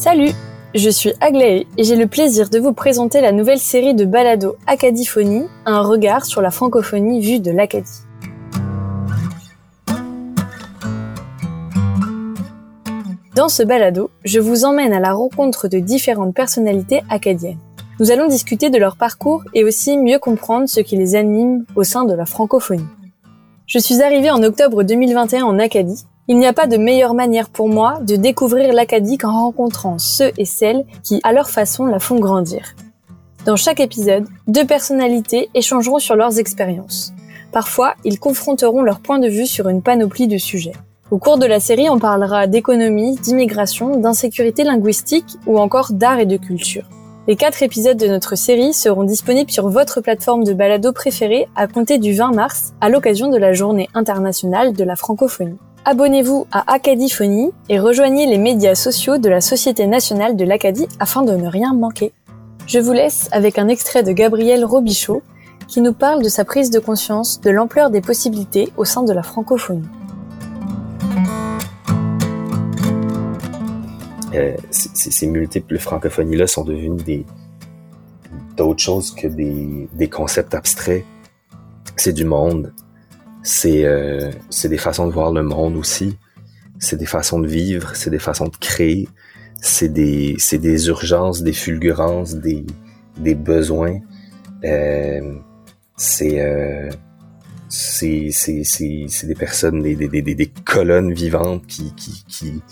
Salut, je suis Aglaé et j'ai le plaisir de vous présenter la nouvelle série de balado Acadiphonie, un regard sur la francophonie vue de l'Acadie. Dans ce balado, je vous emmène à la rencontre de différentes personnalités acadiennes. Nous allons discuter de leur parcours et aussi mieux comprendre ce qui les anime au sein de la francophonie. Je suis arrivée en octobre 2021 en Acadie il n'y a pas de meilleure manière pour moi de découvrir l'Acadie qu'en rencontrant ceux et celles qui, à leur façon, la font grandir. Dans chaque épisode, deux personnalités échangeront sur leurs expériences. Parfois, ils confronteront leur point de vue sur une panoplie de sujets. Au cours de la série, on parlera d'économie, d'immigration, d'insécurité linguistique ou encore d'art et de culture. Les quatre épisodes de notre série seront disponibles sur votre plateforme de balado préférée à compter du 20 mars à l'occasion de la Journée internationale de la francophonie. Abonnez-vous à Acadiphonie et rejoignez les médias sociaux de la Société nationale de l'Acadie afin de ne rien manquer. Je vous laisse avec un extrait de Gabriel Robichaud qui nous parle de sa prise de conscience de l'ampleur des possibilités au sein de la francophonie. Euh, ces multiples francophonies-là sont devenues des d'autres choses que des, des concepts abstraits. C'est du monde, c'est euh, des façons de voir le monde aussi. C'est des façons de vivre, c'est des façons de créer, c'est des des urgences, des fulgurances, des des besoins. Euh, c'est euh, c'est des personnes des, colonnes vivantes qui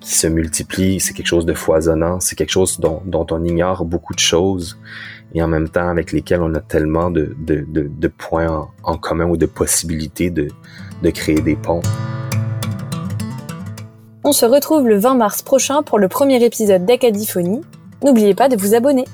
se multiplient. C'est quelque chose de foisonnant. C'est quelque chose dont on ignore beaucoup de choses et en même temps avec lesquels on a tellement de, points en, commun ou de possibilités de, de créer des ponts. On se retrouve le 20 mars prochain pour le premier épisode d'Acadiphonie. N'oubliez pas de vous abonner.